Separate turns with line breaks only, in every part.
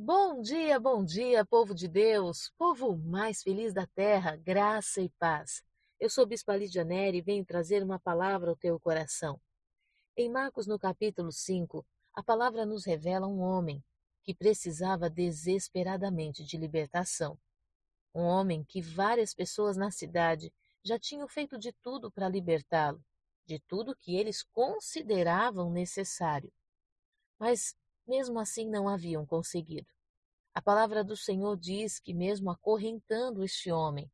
Bom dia, bom dia, povo de Deus, povo mais feliz da terra, graça e paz. Eu sou Bispa Lídia Neri e venho trazer uma palavra ao teu coração. Em Marcos, no capítulo 5, a palavra nos revela um homem que precisava desesperadamente de libertação. Um homem que várias pessoas na cidade já tinham feito de tudo para libertá-lo, de tudo que eles consideravam necessário. Mas mesmo assim não haviam conseguido. A palavra do Senhor diz que, mesmo acorrentando este homem,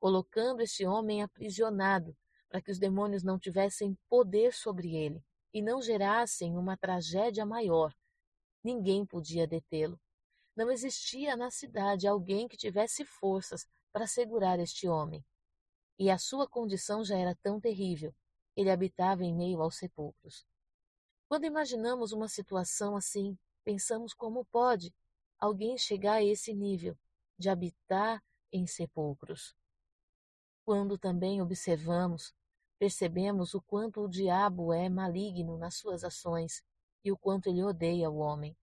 colocando este homem aprisionado, para que os demônios não tivessem poder sobre ele e não gerassem uma tragédia maior, ninguém podia detê-lo. Não existia na cidade alguém que tivesse forças para segurar este homem. E a sua condição já era tão terrível. Ele habitava em meio aos sepulcros. Quando imaginamos uma situação assim, pensamos como pode alguém chegar a esse nível de habitar em sepulcros. Quando também observamos, percebemos o quanto o diabo é maligno nas suas ações e o quanto ele odeia o homem.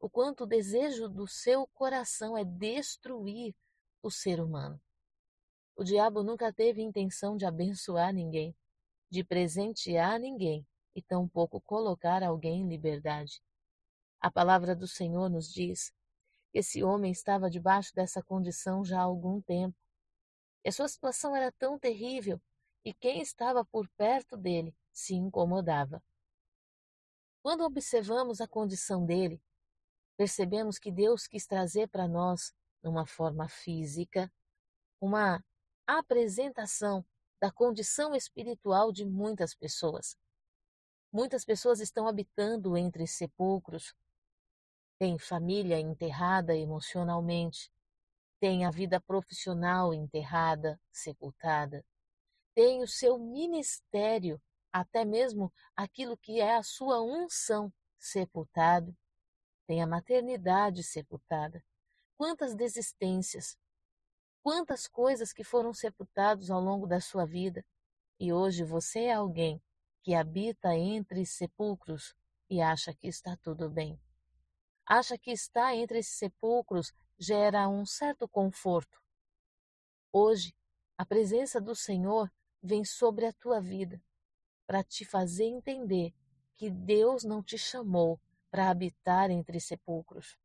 O quanto o desejo do seu coração é destruir o ser humano. O diabo nunca teve intenção de abençoar ninguém, de presentear ninguém e tampouco colocar alguém em liberdade. A palavra do Senhor nos diz que esse homem estava debaixo dessa condição já há algum tempo. E a sua situação era tão terrível e quem estava por perto dele se incomodava. Quando observamos a condição dele, percebemos que Deus quis trazer para nós, numa forma física, uma apresentação da condição espiritual de muitas pessoas. Muitas pessoas estão habitando entre sepulcros, tem família enterrada emocionalmente, tem a vida profissional enterrada, sepultada, tem o seu ministério, até mesmo aquilo que é a sua unção, sepultado, tem a maternidade sepultada. Quantas desistências, quantas coisas que foram sepultadas ao longo da sua vida, e hoje você é alguém que habita entre sepulcros e acha que está tudo bem acha que está entre esses sepulcros gera um certo conforto. Hoje, a presença do Senhor vem sobre a tua vida para te fazer entender que Deus não te chamou para habitar entre sepulcros.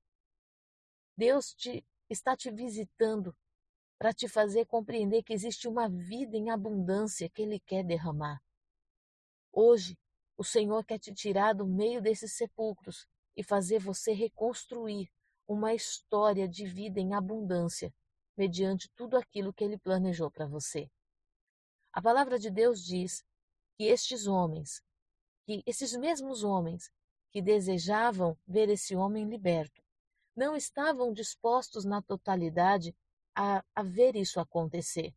Deus te, está te visitando para te fazer compreender que existe uma vida em abundância que Ele quer derramar. Hoje, o Senhor quer te tirar do meio desses sepulcros e fazer você reconstruir uma história de vida em abundância, mediante tudo aquilo que ele planejou para você. A palavra de Deus diz que estes homens, que esses mesmos homens que desejavam ver esse homem liberto, não estavam dispostos na totalidade a, a ver isso acontecer,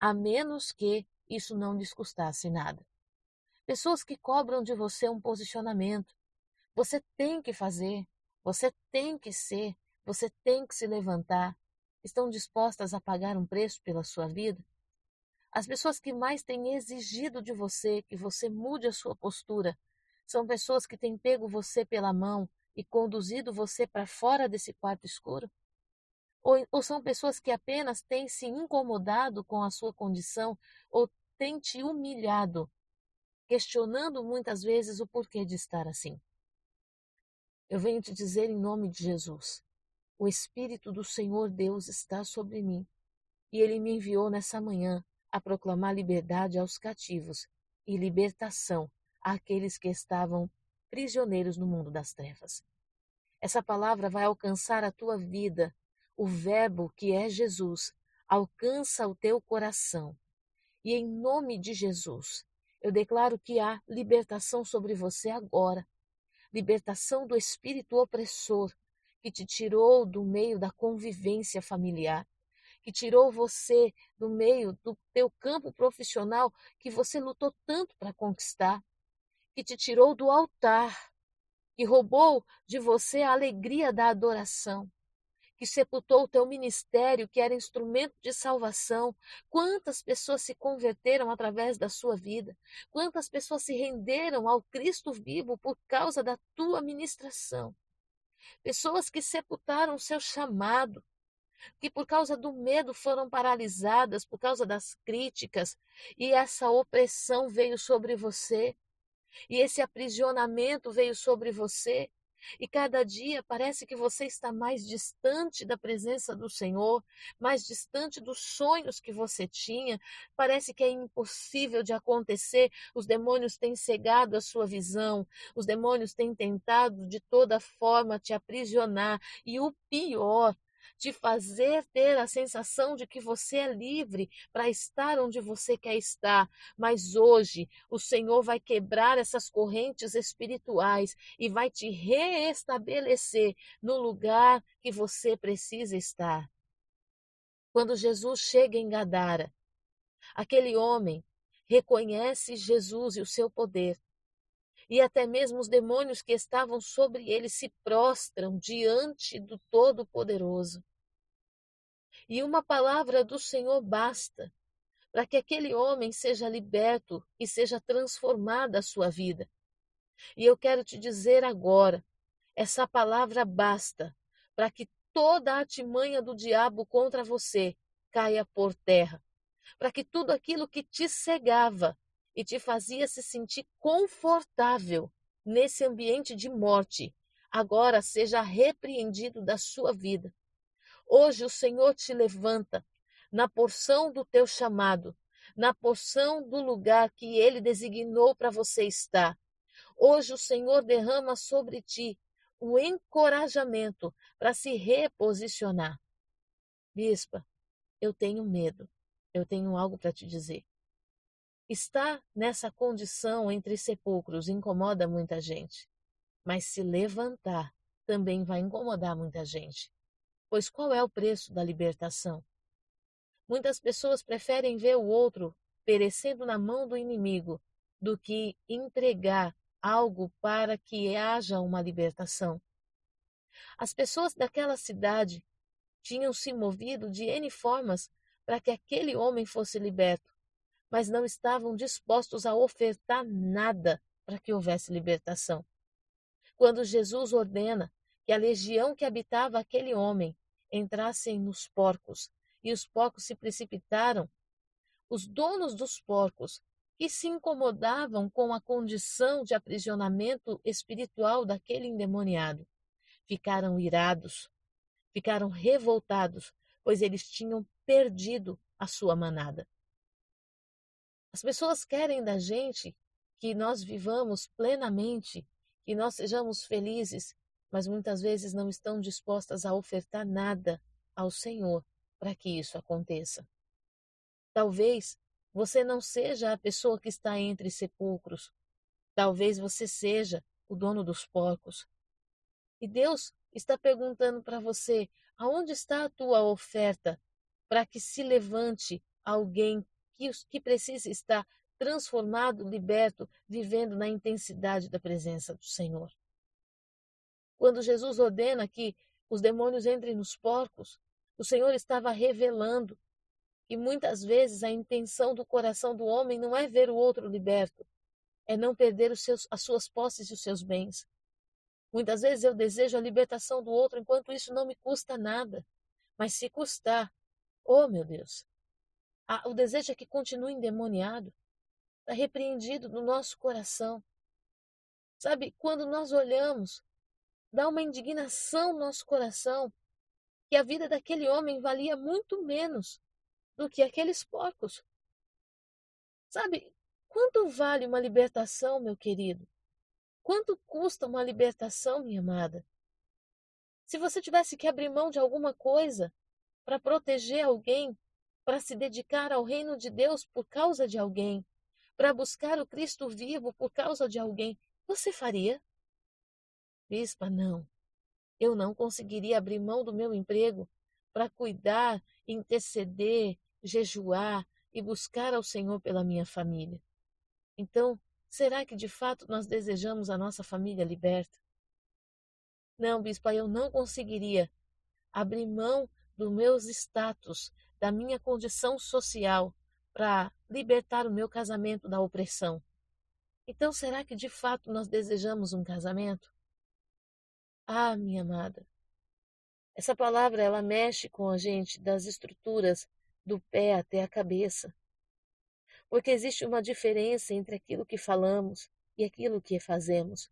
a menos que isso não lhes custasse nada. Pessoas que cobram de você um posicionamento, você tem que fazer, você tem que ser, você tem que se levantar. Estão dispostas a pagar um preço pela sua vida? As pessoas que mais têm exigido de você que você mude a sua postura são pessoas que têm pego você pela mão e conduzido você para fora desse quarto escuro? Ou, ou, são pessoas que apenas têm se incomodado com a sua condição ou têm te humilhado, questionando muitas vezes o porquê de estar assim? Eu venho te dizer em nome de Jesus: o Espírito do Senhor Deus está sobre mim e ele me enviou nessa manhã a proclamar liberdade aos cativos e libertação àqueles que estavam prisioneiros no mundo das trevas. Essa palavra vai alcançar a tua vida. O Verbo, que é Jesus, alcança o teu coração. E em nome de Jesus, eu declaro que há libertação sobre você agora. Libertação do espírito opressor que te tirou do meio da convivência familiar, que tirou você do meio do teu campo profissional que você lutou tanto para conquistar, que te tirou do altar, que roubou de você a alegria da adoração, que sepultou o teu ministério, que era instrumento de salvação. Quantas pessoas se converteram através da sua vida? Quantas pessoas se renderam ao Cristo vivo por causa da tua ministração? pessoas que sepultaram seu chamado, que por causa do medo foram paralisadas, por causa das críticas, e essa opressão veio sobre você, e esse aprisionamento veio sobre você, e cada dia parece que você está mais distante da presença do Senhor, mais distante dos sonhos que você tinha. Parece que é impossível de acontecer. Os demônios têm cegado a sua visão, os demônios têm tentado de toda forma te aprisionar. E o pior te fazer ter a sensação de que você é livre para estar onde você quer estar. Mas hoje o Senhor vai quebrar essas correntes espirituais e vai te reestabelecer no lugar que você precisa estar. Quando Jesus chega em Gadara, aquele homem reconhece Jesus e o seu poder e até mesmo os demônios que estavam sobre ele se prostram diante do Todo-Poderoso. E uma palavra do Senhor basta para que aquele homem seja liberto e seja transformada a sua vida. E eu quero te dizer agora, essa palavra basta para que toda a artimanha do diabo contra você caia por terra, para que tudo aquilo que te cegava e te fazia se sentir confortável nesse ambiente de morte, agora seja repreendido da sua vida. Hoje o Senhor te levanta na porção do teu chamado, na porção do lugar que ele designou para você estar. Hoje o Senhor derrama sobre ti o encorajamento para se reposicionar. Bispa, eu tenho medo. Eu tenho algo para te dizer. Estar nessa condição entre sepulcros incomoda muita gente, mas se levantar também vai incomodar muita gente. Pois qual é o preço da libertação? Muitas pessoas preferem ver o outro perecendo na mão do inimigo do que entregar algo para que haja uma libertação. As pessoas daquela cidade tinham se movido de N formas para que aquele homem fosse liberto mas não estavam dispostos a ofertar nada para que houvesse libertação. Quando Jesus ordena que a legião que habitava aquele homem entrassem nos porcos, e os porcos se precipitaram, os donos dos porcos, que se incomodavam com a condição de aprisionamento espiritual daquele endemoniado, ficaram irados, ficaram revoltados, pois eles tinham perdido a sua manada. As pessoas querem da gente que nós vivamos plenamente, que nós sejamos felizes, mas muitas vezes não estão dispostas a ofertar nada ao Senhor para que isso aconteça. Talvez você não seja a pessoa que está entre sepulcros. Talvez você seja o dono dos porcos. E Deus está perguntando para você: aonde está a tua oferta para que se levante alguém que, que precisa estar transformado, liberto, vivendo na intensidade da presença do Senhor. Quando Jesus ordena que os demônios entrem nos porcos, o Senhor estava revelando que muitas vezes a intenção do coração do homem não é ver o outro liberto, é não perder seus, as suas posses e os seus bens. Muitas vezes eu desejo a libertação do outro enquanto isso não me custa nada. Mas se custar, oh meu Deus, o desejo é que continue endemoniado, está repreendido no nosso coração. Sabe, quando nós olhamos, dá uma indignação no nosso coração que a vida daquele homem valia muito menos do que aqueles porcos. Sabe, quanto vale uma libertação, meu querido? Quanto custa uma libertação, minha amada? Se você tivesse que abrir mão de alguma coisa para proteger alguém, para se dedicar ao reino de Deus por causa de alguém, para buscar o Cristo vivo por causa de alguém, você faria? Bispa, não. Eu não conseguiria abrir mão do meu emprego para cuidar, interceder, jejuar e buscar ao Senhor pela minha família. Então, será que de fato nós desejamos a nossa família liberta? Não, bispa, eu não conseguiria abrir mão dos meus status, da minha condição social para libertar o meu casamento da opressão. Então, será que de fato nós desejamos um casamento? Ah, minha amada, essa palavra ela mexe com a gente das estruturas do pé até a cabeça. Porque existe uma diferença entre aquilo que falamos e aquilo que fazemos.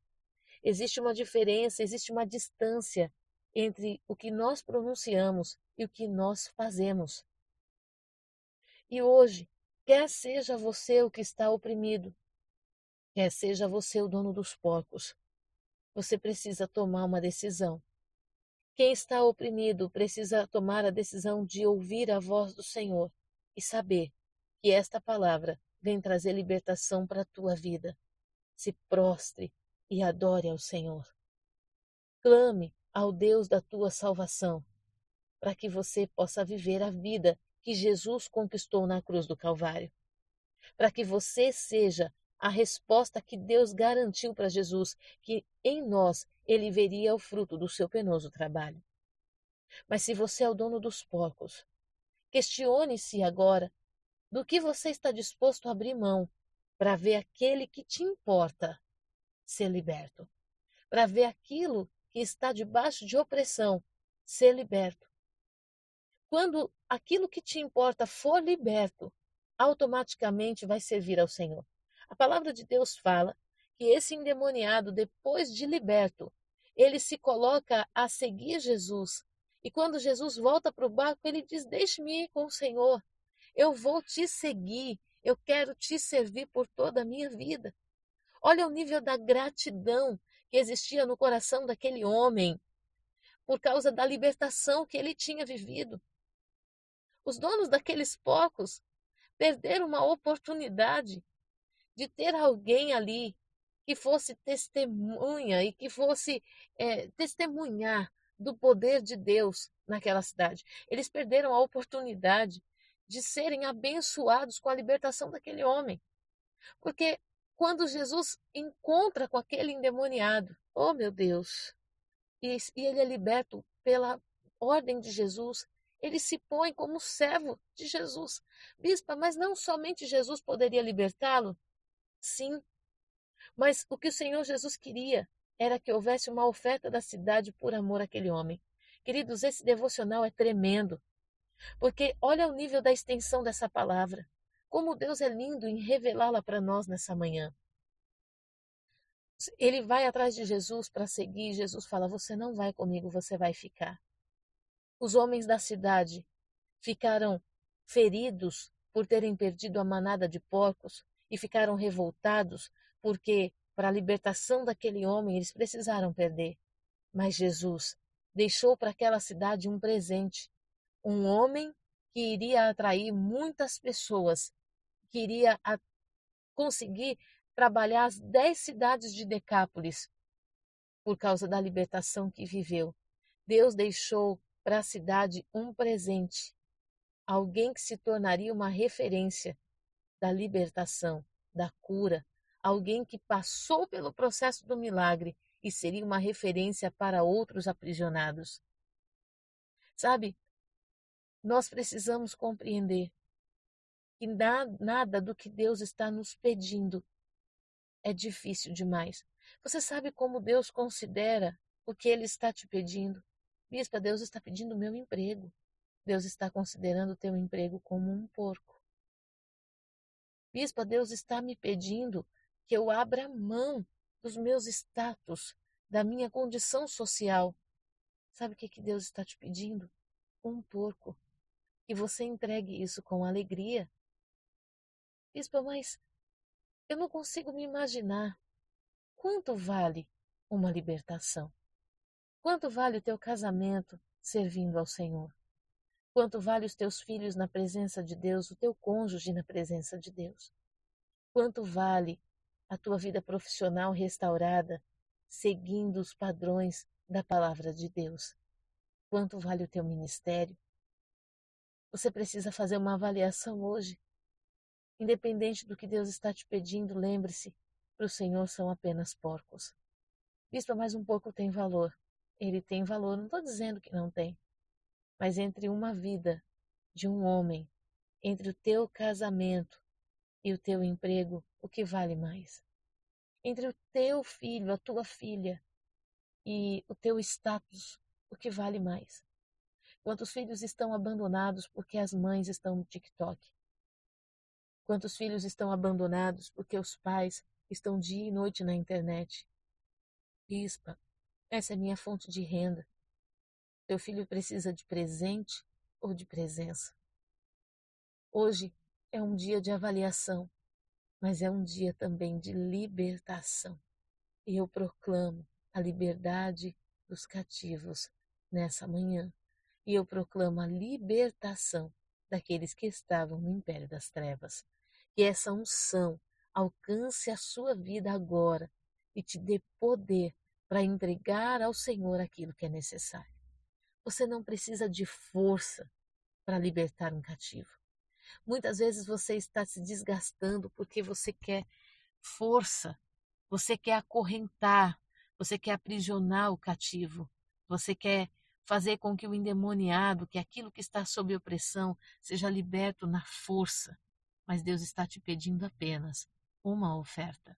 Existe uma diferença, existe uma distância entre o que nós pronunciamos e o que nós fazemos. E hoje, quer seja você o que está oprimido, quer seja você o dono dos porcos, você precisa tomar uma decisão. Quem está oprimido precisa tomar a decisão de ouvir a voz do Senhor e saber que esta palavra vem trazer libertação para a tua vida. Se prostre e adore ao Senhor. Clame ao Deus da tua salvação, para que você possa viver a vida que Jesus conquistou na cruz do Calvário. Para que você seja a resposta que Deus garantiu para Jesus, que em nós ele veria o fruto do seu penoso trabalho. Mas se você é o dono dos porcos, questione-se agora do que você está disposto a abrir mão para ver aquele que te importa ser liberto, para ver aquilo que está debaixo de opressão ser liberto. Quando aquilo que te importa for liberto, automaticamente vai servir ao Senhor. A palavra de Deus fala que esse endemoniado, depois de liberto, ele se coloca a seguir Jesus. E quando Jesus volta para o barco, ele diz: Deixe-me ir com o Senhor. Eu vou te seguir. Eu quero te servir por toda a minha vida. Olha o nível da gratidão que existia no coração daquele homem por causa da libertação que ele tinha vivido. Os donos daqueles porcos perderam uma oportunidade de ter alguém ali que fosse testemunha e que fosse é, testemunhar do poder de Deus naquela cidade. Eles perderam a oportunidade de serem abençoados com a libertação daquele homem. Porque quando Jesus encontra com aquele endemoniado, oh meu Deus, e, e ele é liberto pela ordem de Jesus, ele se põe como servo de Jesus. Bispa, mas não somente Jesus poderia libertá-lo? Sim. Mas o que o Senhor Jesus queria era que houvesse uma oferta da cidade por amor àquele homem. Queridos, esse devocional é tremendo, porque olha o nível da extensão dessa palavra. Como Deus é lindo em revelá-la para nós nessa manhã. Ele vai atrás de Jesus para seguir. Jesus fala: Você não vai comigo, você vai ficar. Os homens da cidade ficaram feridos por terem perdido a manada de porcos, e ficaram revoltados porque, para a libertação daquele homem, eles precisaram perder. Mas Jesus deixou para aquela cidade um presente, um homem que iria atrair muitas pessoas, que iria conseguir trabalhar as dez cidades de Decápolis por causa da libertação que viveu. Deus deixou para a cidade um presente, alguém que se tornaria uma referência da libertação, da cura, alguém que passou pelo processo do milagre e seria uma referência para outros aprisionados. Sabe, nós precisamos compreender que nada do que Deus está nos pedindo é difícil demais. Você sabe como Deus considera o que Ele está te pedindo? Bispa, Deus está pedindo o meu emprego. Deus está considerando o teu emprego como um porco. Bispa, Deus está me pedindo que eu abra mão dos meus status, da minha condição social. Sabe o que, que Deus está te pedindo? Um porco. Que você entregue isso com alegria. Bispa, mas eu não consigo me imaginar. Quanto vale uma libertação? Quanto vale o teu casamento servindo ao Senhor? Quanto vale os teus filhos na presença de Deus, o teu cônjuge na presença de Deus? Quanto vale a tua vida profissional restaurada, seguindo os padrões da palavra de Deus? Quanto vale o teu ministério? Você precisa fazer uma avaliação hoje. Independente do que Deus está te pedindo, lembre-se: para o Senhor são apenas porcos. Bispa, mas um porco tem valor. Ele tem valor, não estou dizendo que não tem. Mas entre uma vida de um homem, entre o teu casamento e o teu emprego, o que vale mais? Entre o teu filho, a tua filha, e o teu status, o que vale mais? Quantos filhos estão abandonados porque as mães estão no TikTok? Quantos filhos estão abandonados porque os pais estão dia e noite na internet? Bispa, essa é minha fonte de renda. Teu filho precisa de presente ou de presença? Hoje é um dia de avaliação, mas é um dia também de libertação. E eu proclamo a liberdade dos cativos nessa manhã. E eu proclamo a libertação daqueles que estavam no império das trevas. Que essa unção alcance a sua vida agora e te dê poder para entregar ao Senhor aquilo que é necessário. Você não precisa de força para libertar um cativo. Muitas vezes você está se desgastando porque você quer força, você quer acorrentar, você quer aprisionar o cativo, você quer fazer com que o endemoniado, que aquilo que está sob opressão, seja liberto na força. Mas Deus está te pedindo apenas uma oferta.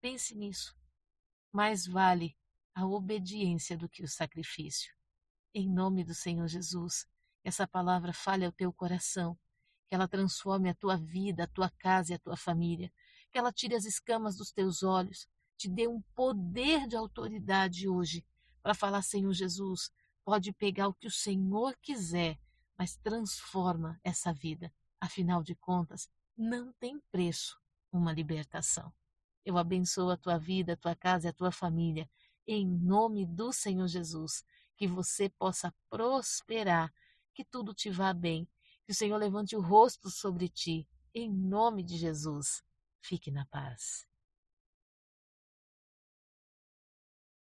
Pense nisso. Mais vale a obediência do que o sacrifício. Em nome do Senhor Jesus, essa palavra fale ao teu coração que ela transforme a tua vida, a tua casa e a tua família, que ela tire as escamas dos teus olhos, te dê um poder de autoridade hoje para falar, Senhor Jesus, pode pegar o que o Senhor quiser, mas transforma essa vida. Afinal de contas, não tem preço uma libertação. Eu abençoo a tua vida, a tua casa e a tua família, em nome do Senhor Jesus, que você possa prosperar, que tudo te vá bem que o Senhor levante o rosto sobre ti, em nome de Jesus. Fique na paz.